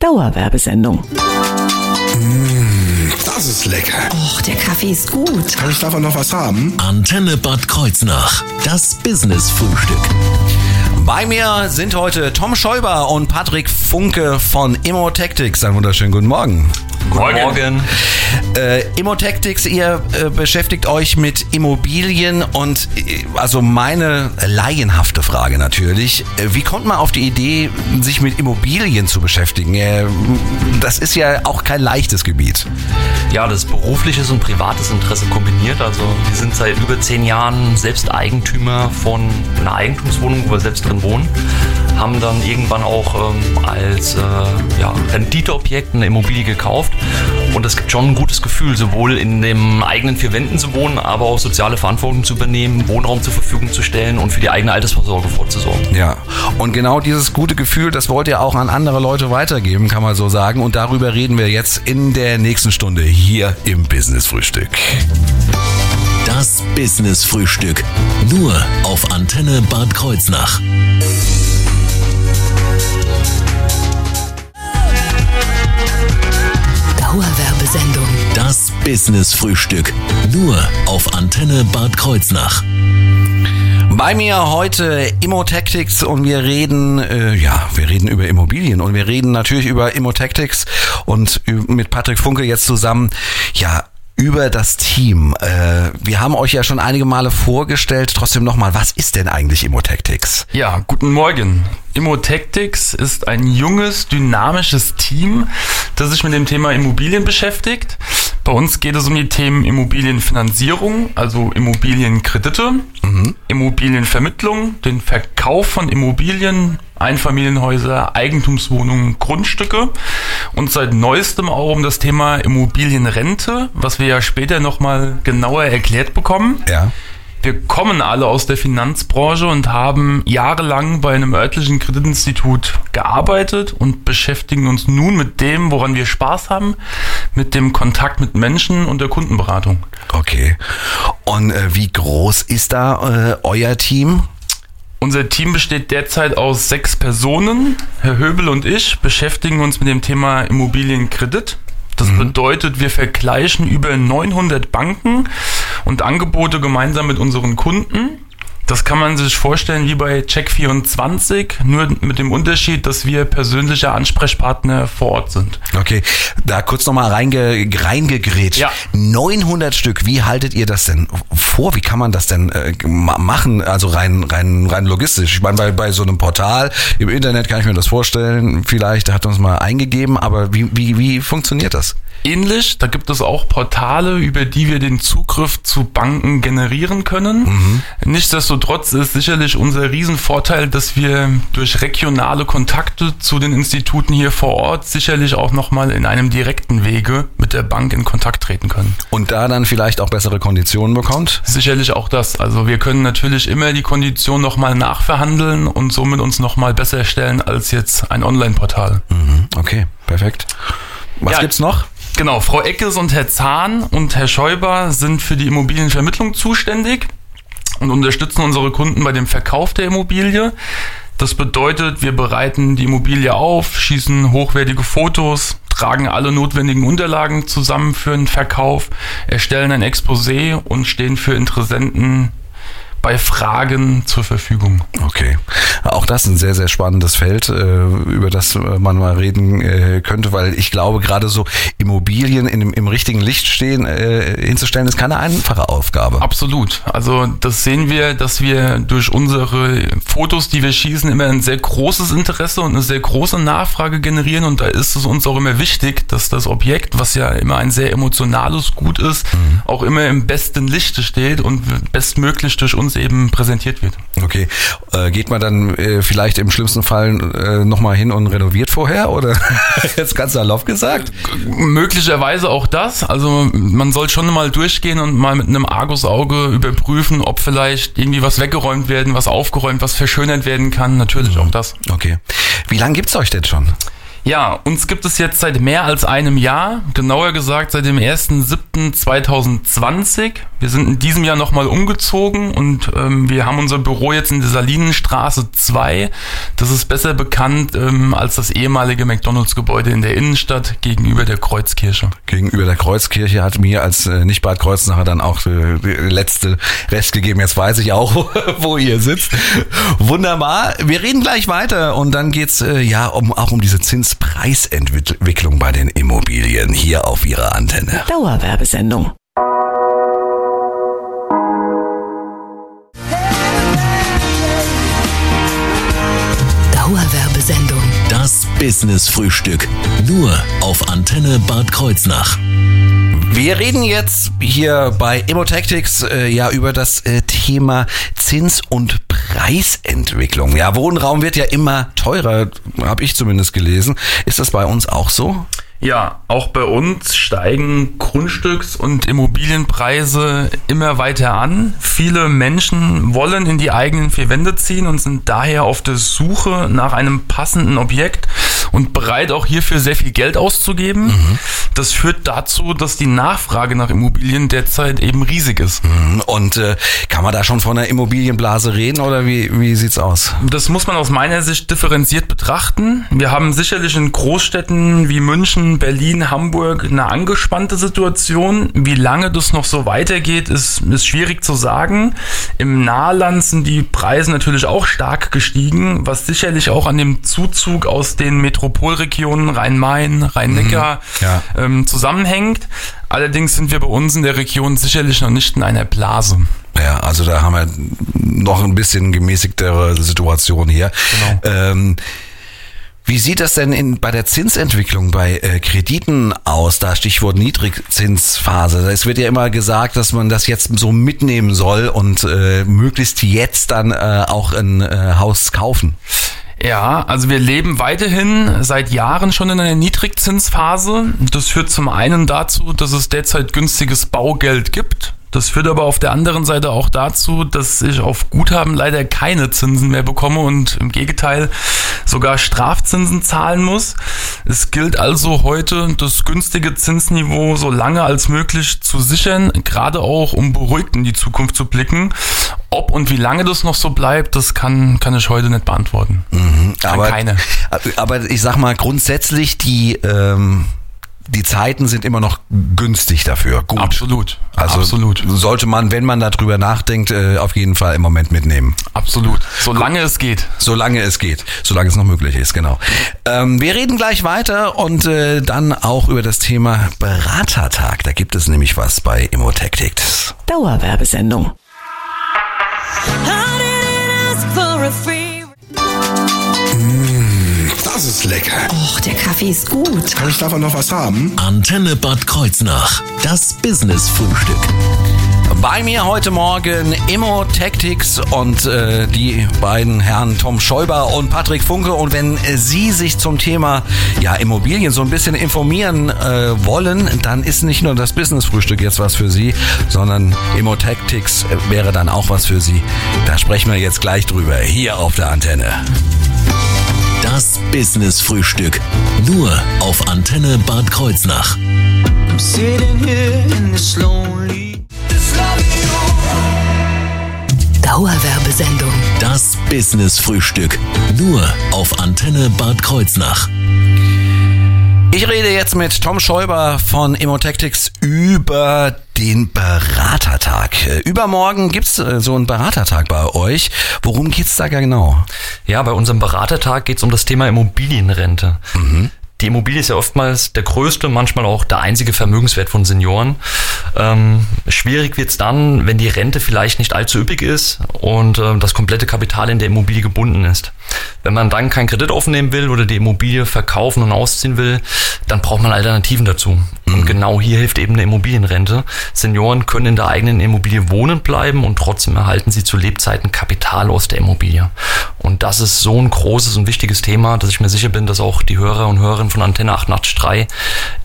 Dauerwerbesendung. Das ist lecker. Och, der Kaffee ist gut. Kann ich davon noch was haben? Antenne Bad Kreuznach. Das Business-Frühstück. Bei mir sind heute Tom Schäuber und Patrick Funke von Immo Tactics. Einen wunderschönen guten Morgen. Guten Morgen. Äh, Immo Tactics, ihr äh, beschäftigt euch mit Immobilien und äh, also meine laienhafte Frage natürlich, äh, wie kommt man auf die Idee, sich mit Immobilien zu beschäftigen? Äh, das ist ja auch kein leichtes Gebiet. Ja, das ist berufliches und privates Interesse kombiniert. Also wir sind seit über zehn Jahren selbst Eigentümer von einer Eigentumswohnung, wo wir selbst drin wohnen. Haben dann irgendwann auch ähm, als äh, ja, Renditeobjekt eine Immobilie gekauft. Und es gibt schon ein gutes Gefühl, sowohl in den eigenen vier Wänden zu wohnen, aber auch soziale Verantwortung zu übernehmen, Wohnraum zur Verfügung zu stellen und für die eigene Altersvorsorge vorzusorgen. Ja, und genau dieses gute Gefühl, das wollt ihr auch an andere Leute weitergeben, kann man so sagen. Und darüber reden wir jetzt in der nächsten Stunde hier im Business Frühstück. Das Business-Frühstück. Nur auf Antenne Bad Kreuznach. Dauerwerbesendung. Das Business-Frühstück. Nur auf Antenne Bad Kreuznach. Bei mir heute Immo Tactics und wir reden, äh, ja, wir reden über Immobilien und wir reden natürlich über Immo Tactics und mit Patrick Funke jetzt zusammen, ja, über das Team. Äh, wir haben euch ja schon einige Male vorgestellt. Trotzdem nochmal, was ist denn eigentlich Immo Tactics? Ja, guten Morgen. Immotactics ist ein junges, dynamisches Team, das sich mit dem Thema Immobilien beschäftigt. Bei uns geht es um die Themen Immobilienfinanzierung, also Immobilienkredite, Immobilienvermittlung, den Verkauf von Immobilien, Einfamilienhäuser, Eigentumswohnungen, Grundstücke und seit neuestem auch um das Thema Immobilienrente, was wir ja später nochmal genauer erklärt bekommen. Ja. Wir kommen alle aus der Finanzbranche und haben jahrelang bei einem örtlichen Kreditinstitut gearbeitet und beschäftigen uns nun mit dem, woran wir Spaß haben, mit dem Kontakt mit Menschen und der Kundenberatung. Okay. Und äh, wie groß ist da äh, euer Team? Unser Team besteht derzeit aus sechs Personen. Herr Höbel und ich beschäftigen uns mit dem Thema Immobilienkredit. Das bedeutet, wir vergleichen über 900 Banken und Angebote gemeinsam mit unseren Kunden. Das kann man sich vorstellen wie bei Check24, nur mit dem Unterschied, dass wir persönliche Ansprechpartner vor Ort sind. Okay, da kurz nochmal reinge, reingegrätscht. Ja. 900 Stück, wie haltet ihr das denn vor? Wie kann man das denn äh, ma- machen? Also rein, rein, rein logistisch. Ich meine, bei, bei so einem Portal im Internet kann ich mir das vorstellen. Vielleicht hat uns mal eingegeben, aber wie, wie, wie funktioniert das? Ähnlich, da gibt es auch Portale, über die wir den Zugriff zu Banken generieren können. Nichtsdestotrotz ist sicherlich unser Riesenvorteil, dass wir durch regionale Kontakte zu den Instituten hier vor Ort sicherlich auch nochmal in einem direkten Wege mit der Bank in Kontakt treten können. Und da dann vielleicht auch bessere Konditionen bekommt? Sicherlich auch das. Also wir können natürlich immer die Kondition nochmal nachverhandeln und somit uns nochmal besser stellen als jetzt ein Online-Portal. Mhm, okay, perfekt. Was Ja. gibt's noch? Genau, Frau Eckes und Herr Zahn und Herr Schäuber sind für die Immobilienvermittlung zuständig und unterstützen unsere Kunden bei dem Verkauf der Immobilie. Das bedeutet, wir bereiten die Immobilie auf, schießen hochwertige Fotos, tragen alle notwendigen Unterlagen zusammen für den Verkauf, erstellen ein Exposé und stehen für Interessenten bei Fragen zur Verfügung. Okay. Auch das ein sehr, sehr spannendes Feld, äh, über das man mal reden äh, könnte, weil ich glaube, gerade so Immobilien in dem, im richtigen Licht stehen, äh, hinzustellen, ist keine einfache Aufgabe. Absolut. Also das sehen wir, dass wir durch unsere Fotos, die wir schießen, immer ein sehr großes Interesse und eine sehr große Nachfrage generieren. Und da ist es uns auch immer wichtig, dass das Objekt, was ja immer ein sehr emotionales Gut ist, auch immer im besten Lichte steht und bestmöglich durch uns eben präsentiert wird. Okay. Äh, geht man dann äh, vielleicht im schlimmsten Fall äh, nochmal hin und renoviert vorher? Oder jetzt ganz salopp gesagt? Möglicherweise auch das. Also man soll schon mal durchgehen und mal mit einem Argusauge überprüfen, ob vielleicht irgendwie was weggeräumt werden, was aufgeräumt, was verschönert werden kann. Natürlich auch das. Okay. Wie lange gibt's euch denn schon? Ja, uns gibt es jetzt seit mehr als einem Jahr, genauer gesagt seit dem 1.7.2020. Wir sind in diesem Jahr nochmal umgezogen und ähm, wir haben unser Büro jetzt in der Salinenstraße 2. Das ist besser bekannt ähm, als das ehemalige McDonalds-Gebäude in der Innenstadt gegenüber der Kreuzkirche. Gegenüber der Kreuzkirche hat mir als äh, nicht Bad Kreuznacher dann auch äh, der letzte Rest gegeben. Jetzt weiß ich auch, wo ihr sitzt. Wunderbar. Wir reden gleich weiter und dann geht's äh, ja um, auch um diese Zinspreisentwicklung bei den Immobilien hier auf Ihrer Antenne. Dauerwerbesendung. Dauerwerbesendung. Das Business Frühstück. Nur auf Antenne Bad Kreuznach. Wir reden jetzt hier bei Immotactics äh, ja über das äh, Thema Zins- und Preisentwicklung. Ja, Wohnraum wird ja immer teurer, habe ich zumindest gelesen. Ist das bei uns auch so? Ja, auch bei uns steigen Grundstücks- und Immobilienpreise immer weiter an. Viele Menschen wollen in die eigenen vier Wände ziehen und sind daher auf der Suche nach einem passenden Objekt und bereit auch hierfür sehr viel Geld auszugeben. Mhm. Das führt dazu, dass die Nachfrage nach Immobilien derzeit eben riesig ist. Mhm. Und äh, kann man da schon von einer Immobilienblase reden oder wie, wie sieht's aus? Das muss man aus meiner Sicht differenziert betrachten. Wir haben sicherlich in Großstädten wie München, Berlin, Hamburg eine angespannte Situation. Wie lange das noch so weitergeht, ist, ist schwierig zu sagen. Im Nahland sind die Preise natürlich auch stark gestiegen, was sicherlich auch an dem Zuzug aus den Metropolregionen Rhein-Main, Rhein-Neckar Ja. ähm, zusammenhängt. Allerdings sind wir bei uns in der Region sicherlich noch nicht in einer Blase. Ja, also da haben wir noch ein bisschen gemäßigtere Situation hier. Genau. Ähm, wie sieht das denn in, bei der Zinsentwicklung bei äh, Krediten aus? Da Stichwort Niedrigzinsphase. Es wird ja immer gesagt, dass man das jetzt so mitnehmen soll und äh, möglichst jetzt dann äh, auch ein äh, Haus kaufen. Ja, also wir leben weiterhin seit Jahren schon in einer Niedrigzinsphase. Das führt zum einen dazu, dass es derzeit günstiges Baugeld gibt. Das führt aber auf der anderen Seite auch dazu, dass ich auf Guthaben leider keine Zinsen mehr bekomme und im Gegenteil sogar Strafzinsen zahlen muss. Es gilt also heute, das günstige Zinsniveau so lange als möglich zu sichern, gerade auch um beruhigt in die Zukunft zu blicken. Ob und wie lange das noch so bleibt, das kann, kann ich heute nicht beantworten. Kann Aber, keine. aber ich sag mal grundsätzlich, die, ähm, die Zeiten sind immer noch günstig dafür. Gut. Absolut. Also Absolut. sollte man, wenn man darüber nachdenkt, äh, auf jeden Fall im Moment mitnehmen. Absolut. Solange es geht. Solange es geht, solange es noch möglich ist, genau. Ähm, wir reden gleich weiter und äh, dann auch über das Thema Beratertag. Da gibt es nämlich was bei Immotactics. Dauerwerbesendung. Das ist lecker. Och, der Kaffee ist gut. Kann ich davon noch was haben? Antenne Bad Kreuznach. Das Business Frühstück. Bei mir heute Morgen Immo Tactics und äh, die beiden Herren Tom Schäuber und Patrick Funke. Und wenn äh, Sie sich zum Thema ja, Immobilien so ein bisschen informieren äh, wollen, dann ist nicht nur das Business-Frühstück jetzt was für Sie, sondern Immo Tactics wäre dann auch was für Sie. Da sprechen wir jetzt gleich drüber, hier auf der Antenne. Das Business Frühstück. Nur auf Antenne Bad Kreuznach. Sitting here in this lonely. Dauerwerbesendung. Das Business Frühstück. Nur auf Antenne Bad Kreuznach. Ich rede jetzt mit Tom Schäuber von Immotactics über den Beratertag. Äh, Übermorgen gibt's äh, so einen Beratertag bei euch. Worum geht's da genau? Ja, bei unserem Beratertag geht es um das Thema Immobilienrente. Die Immobilie ist ja oftmals der größte, manchmal auch der einzige Vermögenswert von Senioren. Ähm, schwierig wird's dann, wenn die Rente vielleicht nicht allzu üppig ist und ähm, das komplette Kapital in der Immobilie gebunden ist. Wenn man dann keinen Kredit aufnehmen will oder die Immobilie verkaufen und ausziehen will, dann braucht man Alternativen dazu. Und genau hier hilft eben eine Immobilienrente. Senioren können in der eigenen Immobilie wohnen bleiben und trotzdem erhalten sie zu Lebzeiten Kapital aus der Immobilie. Und das ist so ein großes und wichtiges Thema, dass ich mir sicher bin, dass auch die Hörer und Hörerinnen von Antenne 883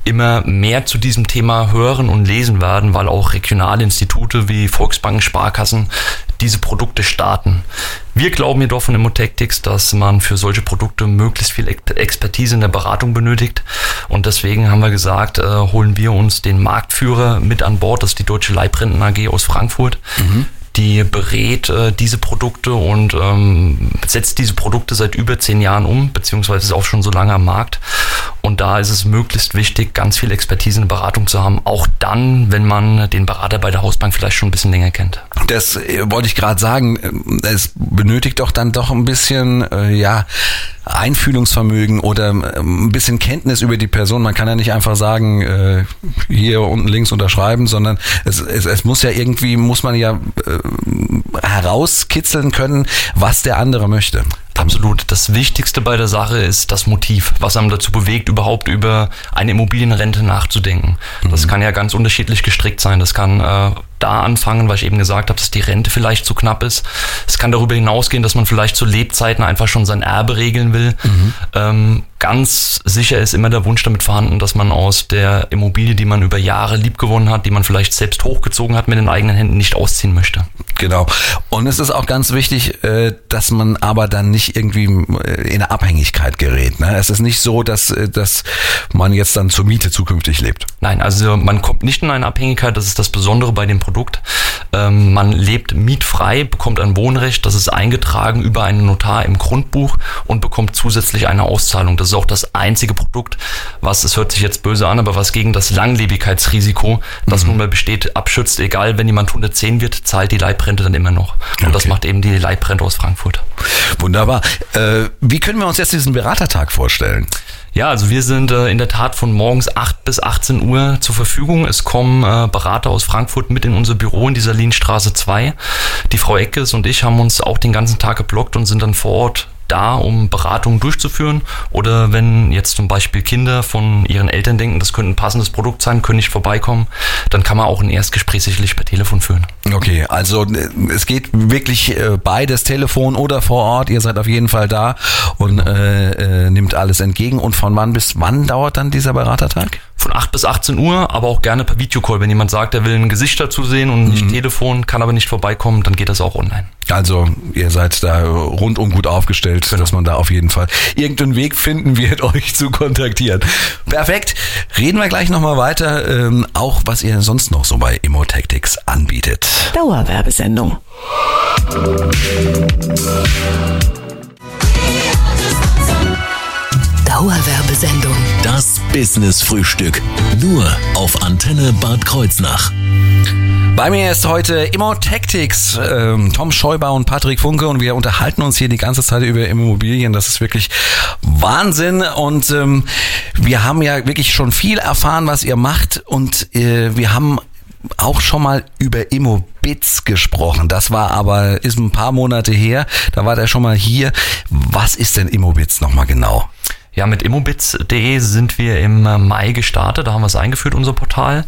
immer mehr zu diesem Thema hören und lesen werden, weil auch regionale Institute wie Volksbanken, Sparkassen diese Produkte starten. Wir glauben jedoch von Immotactics, dass man für solche Produkte möglichst viel Ex- Expertise in der Beratung benötigt. Und deswegen haben wir gesagt, äh, holen wir uns den Marktführer mit an Bord, das ist die Deutsche Leibrenten AG aus Frankfurt. Die berät äh, diese Produkte und ähm, setzt diese Produkte seit über zehn Jahren um, beziehungsweise ist auch schon so lange am Markt. Und da ist es möglichst wichtig, ganz viel Expertise in der Beratung zu haben, auch dann, wenn man den Berater bei der Hausbank vielleicht schon ein bisschen länger kennt. Das äh, wollte ich gerade sagen. Ähm, Es benötigt doch dann doch ein bisschen, äh, ja, Einfühlungsvermögen oder ähm, ein bisschen Kenntnis über die Person. Man kann ja nicht einfach sagen, äh, hier unten links unterschreiben, sondern es, es, es muss ja irgendwie, muss man ja äh, herauskitzeln können, was der andere möchte. Absolut. Das Wichtigste bei der Sache ist das Motiv, was einem dazu bewegt, überhaupt über eine Immobilienrente nachzudenken. Das kann ja ganz unterschiedlich gestrickt sein. Das kann äh, da anfangen, weil ich eben gesagt habe, dass die Rente vielleicht zu knapp ist. Es kann darüber hinausgehen, dass man vielleicht zu Lebzeiten einfach schon sein Erbe regeln will. Ähm, ganz sicher ist immer der Wunsch damit vorhanden, dass man aus der Immobilie, die man über Jahre liebgewonnen hat, die man vielleicht selbst hochgezogen hat, mit den eigenen Händen nicht ausziehen möchte. Genau. Und es ist auch ganz wichtig, äh, dass man aber dann nicht irgendwie äh, in eine Abhängigkeit gerät. ne? Es ist nicht so, dass, äh, dass man jetzt dann zur Miete zukünftig lebt. Nein, also man kommt nicht in eine Abhängigkeit, das ist das Besondere bei dem Produkt. Ähm, man lebt mietfrei, bekommt ein Wohnrecht, das ist eingetragen über einen Notar im Grundbuch und bekommt zusätzlich eine Auszahlung. Das ist auch das einzige Produkt, was, es hört sich jetzt böse an, aber was gegen das Langlebigkeitsrisiko, das nun mal besteht, abschützt. Egal, wenn jemand 110 wird, zahlt die Leibrente dann immer noch. Und das Okay. macht eben die Leibrente aus Frankfurt. Wunderbar. Äh, wie können wir uns jetzt diesen Beratertag vorstellen? Ja, also wir sind äh, in der Tat von morgens 8 bis 18 Uhr zur Verfügung. Es kommen äh, Berater aus Frankfurt mit in unser Büro in dieser Lienstraße 2. Die Frau Eckes und ich haben uns auch den ganzen Tag geblockt und sind dann vor Ort da, um Beratungen durchzuführen. Oder wenn jetzt zum Beispiel Kinder von ihren Eltern denken, das könnte ein passendes Produkt sein, können nicht vorbeikommen, dann kann man auch ein Erstgespräch sicherlich per Telefon führen. Okay, also äh, es geht wirklich äh, beides, Telefon oder vor Ort. Ihr seid auf jeden Fall da und äh, äh, nimmt alles entgegen. Und von wann bis wann dauert dann dieser Beratertag? Von 8 bis 18 Uhr, aber auch gerne per Videocall. Wenn jemand sagt, er will ein Gesicht dazu sehen und nicht Telefon, kann aber nicht vorbeikommen, dann geht das auch online. Also ihr seid da rundum gut aufgestellt, dass man da auf jeden Fall irgendeinen Weg finden wird, euch zu kontaktieren. Perfekt. Reden wir gleich nochmal weiter, ähm, auch was ihr sonst noch so bei Immotactics anbietet. Dauerwerbesendung. Dauerwerbesendung. Das Business Frühstück. Nur auf Antenne Bad Kreuznach. Bei mir ist heute Immotactics, ähm, Tom Scheuber und Patrick Funke und wir unterhalten uns hier die ganze Zeit über Immobilien. Das ist wirklich Wahnsinn und ähm, wir haben ja wirklich schon viel erfahren, was ihr macht und äh, wir haben auch schon mal über Immobits gesprochen. Das war aber, ist ein paar Monate her. Da war der schon mal hier. Was ist denn Immobits nochmal genau? Ja, mit immobits.de sind wir im äh, Mai gestartet, da haben wir es eingeführt, unser Portal.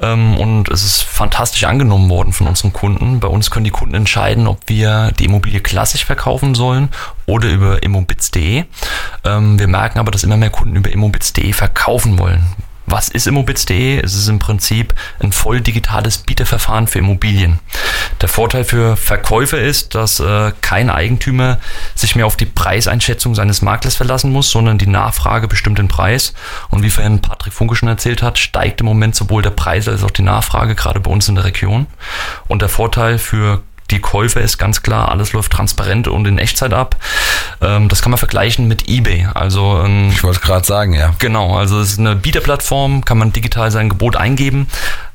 Ähm, und es ist fantastisch angenommen worden von unseren Kunden. Bei uns können die Kunden entscheiden, ob wir die Immobilie klassisch verkaufen sollen oder über immobits.de. Ähm, wir merken aber, dass immer mehr Kunden über immobits.de verkaufen wollen. Was ist Immobits.de? Es ist im Prinzip ein voll digitales Bieterverfahren für Immobilien. Der Vorteil für Verkäufer ist, dass äh, kein Eigentümer sich mehr auf die Preiseinschätzung seines Maklers verlassen muss, sondern die Nachfrage bestimmt den Preis. Und wie vorhin Patrick Funke schon erzählt hat, steigt im Moment sowohl der Preis als auch die Nachfrage, gerade bei uns in der Region. Und der Vorteil für die Käufer ist ganz klar, alles läuft transparent und in Echtzeit ab. Ähm, das kann man vergleichen mit eBay. Also ähm, Ich wollte gerade sagen, ja. Genau, also es ist eine Bieterplattform, kann man digital sein Gebot eingeben,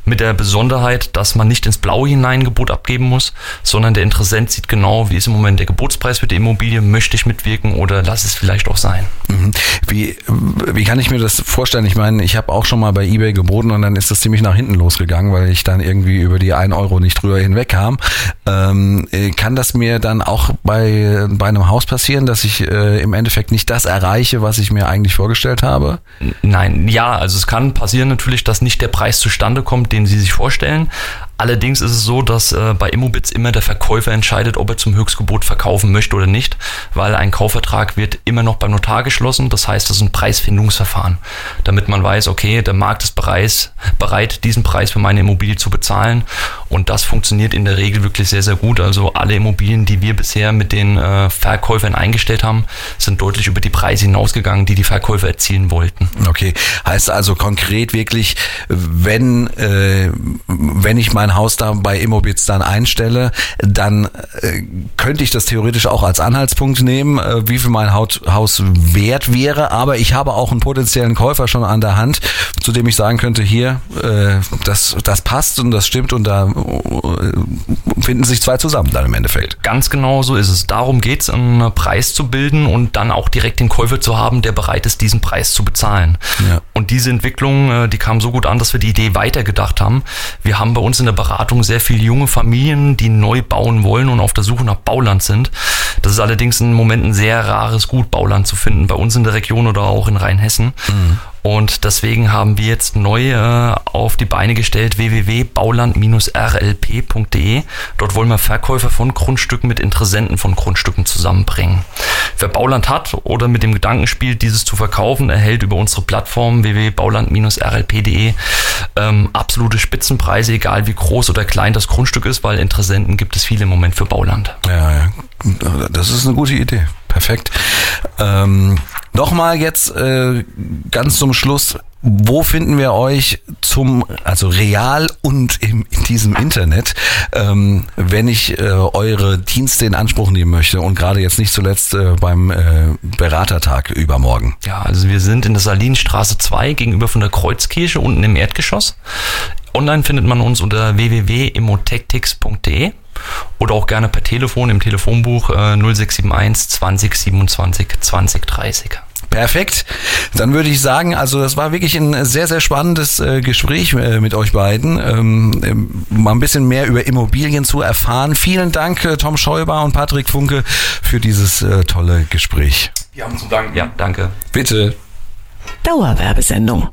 mit der Besonderheit, dass man nicht ins Blaue hinein ein Gebot abgeben muss, sondern der Interessent sieht genau, wie ist im Moment der Gebotspreis für die Immobilie, möchte ich mitwirken oder lass es vielleicht auch sein. Mhm. Wie, wie kann ich mir das vorstellen? Ich meine, ich habe auch schon mal bei eBay geboten und dann ist das ziemlich nach hinten losgegangen, weil ich dann irgendwie über die 1 Euro nicht drüber hinwegkam. Ähm, äh, kann das mir dann auch bei, bei einem Haus passieren, dass ich äh, im Endeffekt nicht das erreiche, was ich mir eigentlich vorgestellt habe? Nein, ja, also es kann passieren natürlich, dass nicht der Preis zustande kommt, den Sie sich vorstellen, Allerdings ist es so, dass äh, bei Immobits immer der Verkäufer entscheidet, ob er zum Höchstgebot verkaufen möchte oder nicht, weil ein Kaufvertrag wird immer noch beim Notar geschlossen. Das heißt, das ist ein Preisfindungsverfahren, damit man weiß, okay, der Markt ist bereit, bereit, diesen Preis für meine Immobilie zu bezahlen. Und das funktioniert in der Regel wirklich sehr, sehr gut. Also alle Immobilien, die wir bisher mit den äh, Verkäufern eingestellt haben, sind deutlich über die Preise hinausgegangen, die die Verkäufer erzielen wollten. Okay, heißt also konkret wirklich, wenn, äh, wenn ich mein Haus da bei Immobits dann einstelle, dann äh, könnte ich das theoretisch auch als Anhaltspunkt nehmen, äh, wie viel mein Haut, Haus wert wäre, aber ich habe auch einen potenziellen Käufer schon an der Hand, zu dem ich sagen könnte, hier, äh, das, das passt und das stimmt und da äh, finden sich zwei zusammen dann im Endeffekt. Ganz genau so ist es. Darum geht es, einen Preis zu bilden und dann auch direkt den Käufer zu haben, der bereit ist, diesen Preis zu bezahlen. Ja. Und diese Entwicklung, äh, die kam so gut an, dass wir die Idee weitergedacht haben. Wir haben bei uns in der Beratung sehr viele junge Familien, die neu bauen wollen und auf der Suche nach Bauland sind. Das ist allerdings im Moment ein sehr rares Gut, Bauland zu finden, bei uns in der Region oder auch in Rheinhessen. Und deswegen haben wir jetzt neu äh, auf die Beine gestellt www.bauland-rlp.de. Dort wollen wir Verkäufer von Grundstücken mit Interessenten von Grundstücken zusammenbringen. Wer Bauland hat oder mit dem Gedanken spielt, dieses zu verkaufen, erhält über unsere Plattform www.bauland-rlp.de ähm, absolute Spitzenpreise, egal wie groß oder klein das Grundstück ist, weil Interessenten gibt es viele im Moment für Bauland. Ja, ja. Das ist eine gute Idee. Perfekt. Ähm, Nochmal jetzt äh, ganz zum Schluss. Wo finden wir euch zum, also real und im, in diesem Internet, ähm, wenn ich äh, eure Dienste in Anspruch nehmen möchte und gerade jetzt nicht zuletzt äh, beim äh, Beratertag übermorgen? Ja, also wir sind in der Salinstraße 2 gegenüber von der Kreuzkirche unten im Erdgeschoss. Online findet man uns unter www.immotactics.de oder auch gerne per Telefon im Telefonbuch äh, 0671 20 27 20 30. Perfekt. Dann würde ich sagen, also das war wirklich ein sehr, sehr spannendes äh, Gespräch äh, mit euch beiden. Ähm, ähm, mal ein bisschen mehr über Immobilien zu erfahren. Vielen Dank, äh, Tom Scheuber und Patrick Funke, für dieses äh, tolle Gespräch. Wir haben zu danken. Ja, danke. Bitte. Dauerwerbesendung.